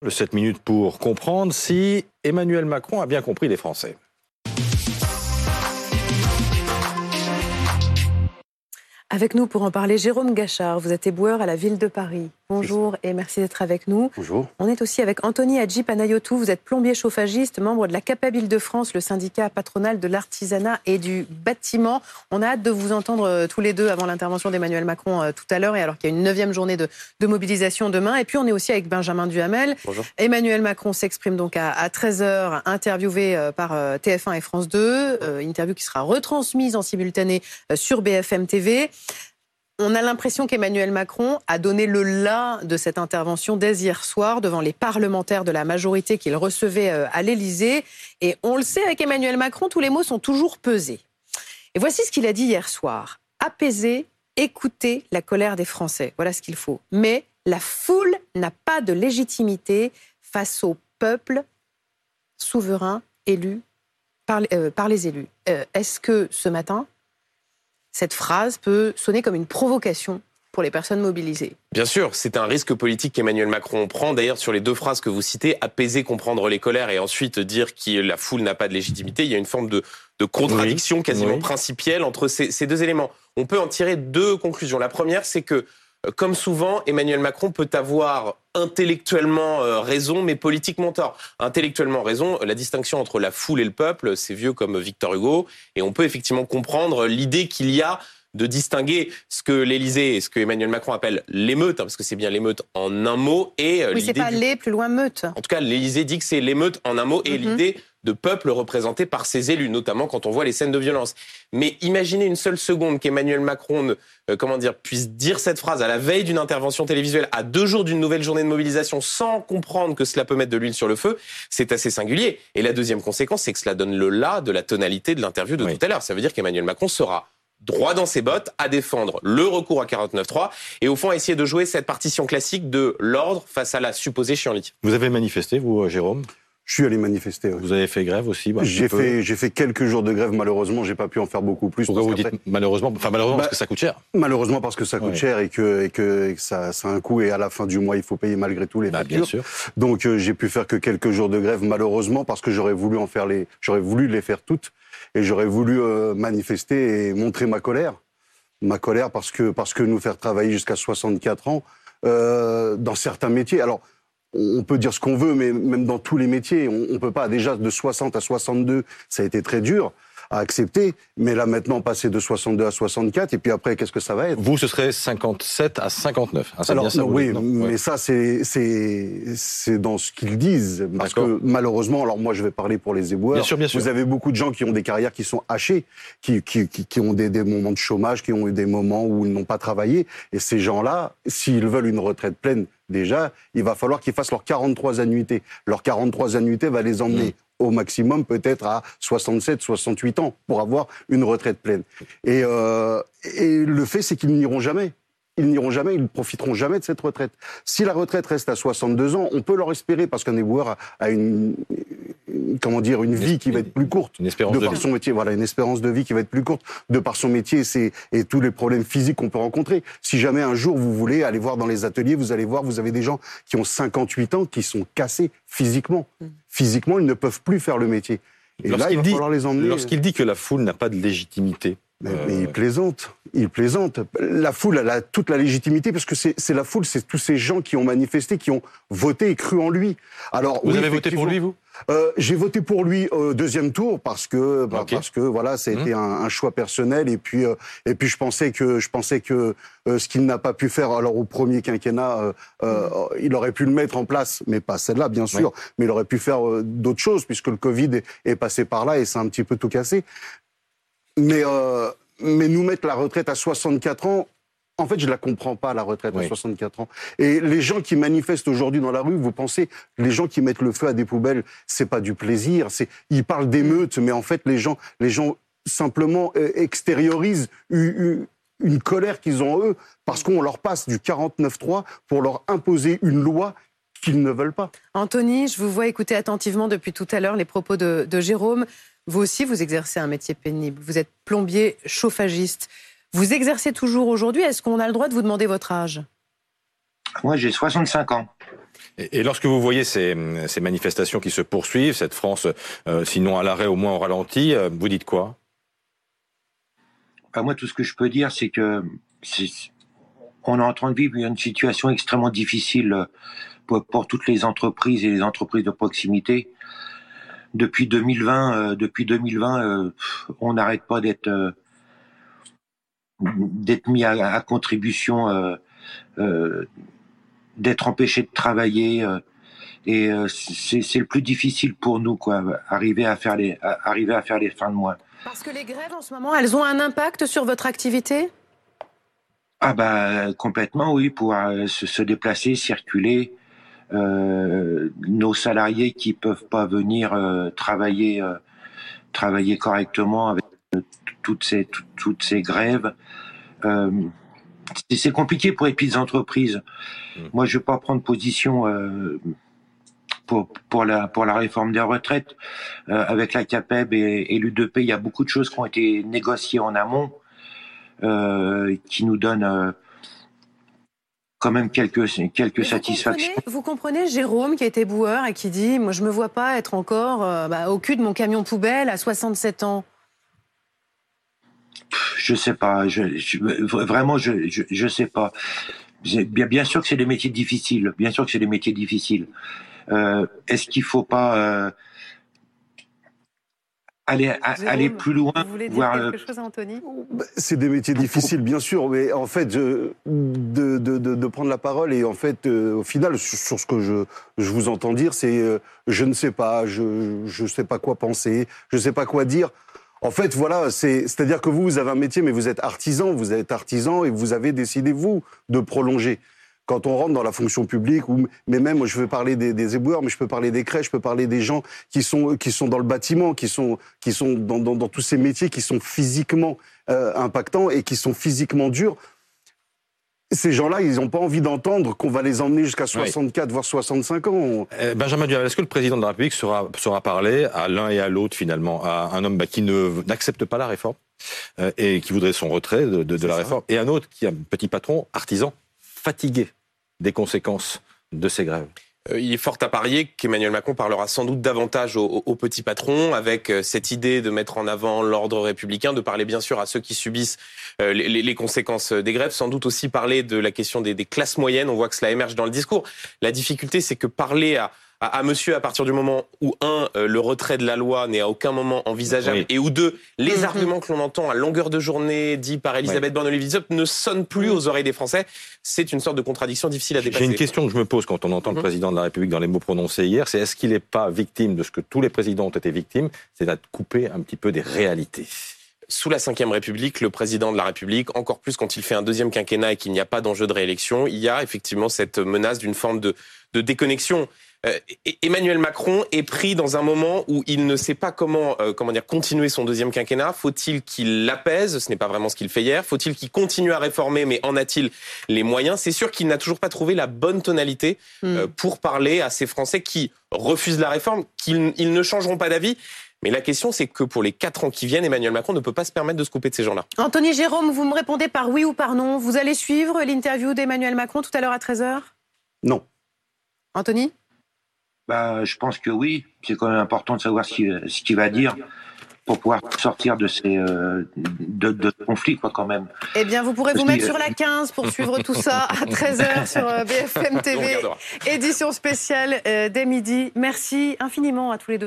Le 7 minutes pour comprendre si Emmanuel Macron a bien compris les Français. Avec nous pour en parler, Jérôme Gachard, vous êtes éboueur à la ville de Paris. Bonjour et merci d'être avec nous. Bonjour. On est aussi avec Anthony Hadji Panayotou, vous êtes plombier chauffagiste, membre de la CAPEB Île-de-France, le syndicat patronal de l'artisanat et du bâtiment. On a hâte de vous entendre euh, tous les deux avant l'intervention d'Emmanuel Macron euh, tout à l'heure et alors qu'il y a une neuvième journée de, mobilisation demain. Et puis on est aussi avec Benjamin Duhamel. Bonjour. Emmanuel Macron s'exprime donc à, 13h, interviewé euh, par TF1 et France 2, interview qui sera retransmise en simultané sur BFM TV. On a l'impression qu'Emmanuel Macron a donné le là de cette intervention dès hier soir devant les parlementaires de la majorité qu'il recevait euh, à l'Élysée. Et on le sait, avec Emmanuel Macron, tous les mots sont toujours pesés. Et voici ce qu'il a dit hier soir. Apaiser, écouter la colère des Français. Voilà ce qu'il faut. Mais la foule n'a pas de légitimité face au peuple souverain élu par, euh, les élus. Euh, est-ce que ce matin, cette phrase peut sonner comme une provocation pour les personnes mobilisées. Bien sûr, c'est un risque politique qu'Emmanuel Macron prend. D'ailleurs, sur les deux phrases que vous citez, apaiser, comprendre les colères et ensuite dire que la foule n'a pas de légitimité, il y a une forme de, contradiction quasiment principielle entre ces, deux éléments. On peut en tirer deux conclusions. La première, c'est que euh, comme souvent, Emmanuel Macron peut avoir intellectuellement euh, raison, mais politiquement tort. Intellectuellement raison, la distinction entre la foule et le peuple, c'est vieux comme Victor Hugo, et on peut effectivement comprendre l'idée qu'il y a de distinguer ce que l'Élysée et ce que Emmanuel Macron appelle l'émeute, hein, parce que c'est bien l'émeute en un mot, et euh, oui, c'est pas les plus loin meute. En tout cas, l'Élysée dit que c'est l'émeute en un mot, et mhm. l'idée de peuple représenté par ses élus, notamment quand on voit les scènes de violence. Mais imaginez une seule seconde qu'Emmanuel Macron euh, comment dire, puisse dire cette phrase à la veille d'une intervention télévisuelle, à deux jours d'une nouvelle journée de mobilisation, sans comprendre que cela peut mettre de l'huile sur le feu, c'est assez singulier. Et la deuxième conséquence, c'est que cela donne le là de la tonalité de l'interview de tout à l'heure. Ça veut dire qu'Emmanuel Macron sera droit dans ses bottes à défendre le recours à 49.3 et au fond essayer de jouer cette partition classique de l'ordre face à la supposée chienlit. Vous avez manifesté, vous, euh, Jérôme? Je suis allé manifester. Vous avez fait grève aussi bah, J'ai fait, j'ai fait quelques jours de grève. Malheureusement, j'ai pas pu en faire beaucoup plus. Pourquoi vous dites malheureusement Enfin, malheureusement parce bah, que ça coûte cher. Malheureusement parce que ça coûte cher et que, et que, ça, ça, a un coût et à la fin du mois, il faut payer malgré tout les bah, factures. Bien sûr. Donc, euh, j'ai pu faire que quelques jours de grève, malheureusement, parce que j'aurais voulu en faire les, j'aurais voulu les faire toutes et j'aurais voulu euh, manifester et montrer ma colère, ma colère parce que parce que nous faire travailler jusqu'à 64 ans euh, dans certains métiers. Alors on peut dire ce qu'on veut, mais même dans tous les métiers, on ne peut pas. Déjà, de 60 à 62, ça a été très dur à accepter. Mais là, maintenant, passer de 62 à 64, et puis après, qu'est-ce que ça va être? Vous, ce serait 57 à 59. Hein, alors, oui, mais ça, c'est c'est dans ce qu'ils disent. Parce que malheureusement, alors moi, je vais parler pour les éboueurs. Bien sûr, bien sûr. Vous avez beaucoup de gens qui ont des carrières qui sont hachées, qui, qui, qui, ont des, des, moments de chômage, qui ont eu des moments où ils n'ont pas travaillé. Et ces gens-là, s'ils veulent une retraite pleine, déjà, il va falloir qu'ils fassent leurs 43 annuités. Leurs 43 annuités va les emmener mmh. Au maximum peut-être à 67, 68 ans pour avoir une retraite pleine. Et, euh, et le fait, c'est qu'ils n'iront jamais ils n'iront jamais, ils ne profiteront jamais de cette retraite. Si la retraite reste à 62 ans, on peut leur espérer, parce qu'un éboueur a, une, comment dire, une, vie qui va être plus courte. Une espérance de, de par vie. son métier, voilà, une espérance de vie qui va être plus courte de par son métier c'est, et tous les problèmes physiques qu'on peut rencontrer. Si jamais un jour vous voulez aller voir dans les ateliers, vous allez voir, vous avez des gens qui ont 58 ans qui sont cassés physiquement. Mm. Physiquement, ils ne peuvent plus faire le métier. Et là, il va falloir les emmener. Lorsqu'il dit que la foule n'a pas de légitimité, mais, il plaisante, il plaisante. La foule, elle a toute la légitimité parce que c'est la foule, c'est tous ces gens qui ont manifesté, qui ont voté et cru en lui. Alors, vous avez voté pour lui, vous? Euh, J'ai voté pour lui au deuxième tour parce que bah, parce que voilà, ça a mmh. été un, choix personnel et puis euh, et puis je pensais que je pensais que euh, ce qu'il n'a pas pu faire alors au premier quinquennat, euh, il aurait pu le mettre en place, mais pas celle-là bien sûr, mais il aurait pu faire d'autres choses puisque le Covid est, est passé par là et c'est un petit peu tout cassé. Mais, euh, mais nous mettre la retraite à 64 ans, en fait, je ne la comprends pas, la retraite à 64 ans. Et les gens qui manifestent aujourd'hui dans la rue, vous pensez, les gens qui mettent le feu à des poubelles, c'est pas du plaisir. C'est, ils parlent d'émeutes, mais en fait, les gens, les gens simplement euh, extériorisent une, une colère qu'ils ont eux, parce qu'on leur passe du 49-3 pour leur imposer une loi qu'ils ne veulent pas. Anthony, je vous vois écouter attentivement depuis tout à l'heure les propos de, de Jérôme. Vous aussi, vous exercez un métier pénible. Vous êtes plombier chauffagiste. Vous exercez toujours aujourd'hui. Est-ce qu'on a le droit de vous demander votre âge? Moi, j'ai 65 ans. Et, lorsque vous voyez ces, manifestations qui se poursuivent, cette France, euh, sinon à l'arrêt, au moins au ralenti, euh, vous dites quoi? Bah, Moi, tout ce que je peux dire, c'est que on est en train de vivre une situation extrêmement difficile euh, pour, toutes les entreprises et les entreprises de proximité. Depuis 2020, depuis 2020, on n'arrête pas d'être d'être mis à, à contribution d'être empêché de travailler. Euh, et euh, c'est le plus difficile pour nous, quoi, arriver à faire les, arriver à faire les fins de mois. Parce que les grèves en ce moment, elles ont un impact sur votre activité? Ah bah complètement, oui, pour se, déplacer, circuler. Euh, nos salariés qui peuvent pas venir travailler, travailler correctement avec toutes ces toutes ces grèves c'est compliqué pour les petites entreprises. Mm. Moi, je ne vais pas prendre position euh, pour, pour, la, pour la réforme des retraites. Euh, avec la CAPEB et, et l'U2P, il y a beaucoup de choses qui ont été négociées en amont, euh, qui nous donnent quand même quelques, quelques satisfactions. vous comprenez Jérôme qui a été boueur et qui dit Moi, je me vois pas être encore bah, au cul de mon camion poubelle à 67 ans je sais pas. Je, vraiment, je, je, sais pas. Bien, bien sûr que c'est des métiers difficiles. Bien sûr que c'est des métiers difficiles. Euh, est-ce qu'il faut pas euh, aller aller plus loin vous voulez dire quelque chose, Anthony? C'est des métiers difficiles, bien sûr, mais en fait, de, de, de, de prendre la parole et en fait, euh, au final, sur, ce que je, je vous entends dire, c'est je ne sais pas, je ne sais pas quoi penser, je ne sais pas quoi dire. En fait, voilà, c'est-à-dire que vous, vous avez un métier, mais vous êtes artisan, vous êtes artisan et vous avez décidé, vous, de prolonger. Quand on rentre dans la fonction publique, ou, mais même, je veux parler des, des, éboueurs, mais je peux parler des crèches, je peux parler des gens qui sont, qui sont dans le bâtiment, qui sont, qui sont dans, dans, dans tous ces métiers qui sont physiquement euh, impactants et qui sont physiquement durs. Ces gens-là, ils n'ont pas envie d'entendre qu'on va les emmener jusqu'à 64, voire 65 ans. Euh, Benjamin Duhamel, est-ce que le président de la République sera, sera parler à l'un et à l'autre, finalement, à un homme bah, qui n'accepte pas la réforme euh, et qui voudrait son retrait de, de, la réforme, et un autre qui est un petit patron, artisan, fatigué? Des conséquences de ces grèves euh, il est fort à parier qu'Emmanuel Macron parlera sans doute davantage aux, petits patrons, avec euh, cette idée de mettre en avant l'ordre républicain, de parler bien sûr à ceux qui subissent euh, les, conséquences des grèves, sans doute aussi parler de la question des, des classes moyennes. On voit que cela émerge dans le discours. La difficulté, c'est que parler à à, monsieur à partir du moment où, un, euh, le retrait de la loi n'est à aucun moment envisageable, et où, deux, les mhm. arguments que l'on entend à longueur de journée, dit par Elisabeth Borne ne sonnent plus aux oreilles des Français. C'est une sorte de contradiction difficile à dépasser. J'ai une question que je me pose quand on entend le mhm. président de la République dans les mots prononcés hier, c'est est-ce qu'il n'est pas victime de ce que tous les présidents ont été victimes, c'est d'être coupé un petit peu des réalités? Sous la Ve République, le président de la République, encore plus quand il fait un deuxième quinquennat et qu'il n'y a pas d'enjeu de réélection, il y a effectivement cette menace d'une forme de, de déconnexion. Euh, Emmanuel Macron est pris dans un moment où il ne sait pas comment, euh, comment dire, continuer son deuxième quinquennat. Faut-il qu'il l'apaise? Ce n'est pas vraiment ce qu'il fait hier. Faut-il qu'il continue à réformer? Mais en a-t-il les moyens? C'est sûr qu'il n'a toujours pas trouvé la bonne tonalité euh, hmm. pour parler à ces Français qui refusent la réforme, qu'ils ils ne changeront pas d'avis. Mais la question, c'est que pour les quatre ans qui viennent, Emmanuel Macron ne peut pas se permettre de se couper de ces gens-là. Anthony Jérôme, vous me répondez par oui ou par non. Vous allez suivre l'interview d'Emmanuel Macron tout à l'heure à 13h Non. Anthony? Bah, je pense que oui. C'est quand même important de savoir ce qu'il va dire pour pouvoir sortir de ces euh, de, conflits quoi quand même. Eh bien, vous pourrez vous mettre sur la 15 pour suivre tout ça à 13h sur euh, BFM TV, édition spéciale euh, dès midi. Merci infiniment à tous les deux.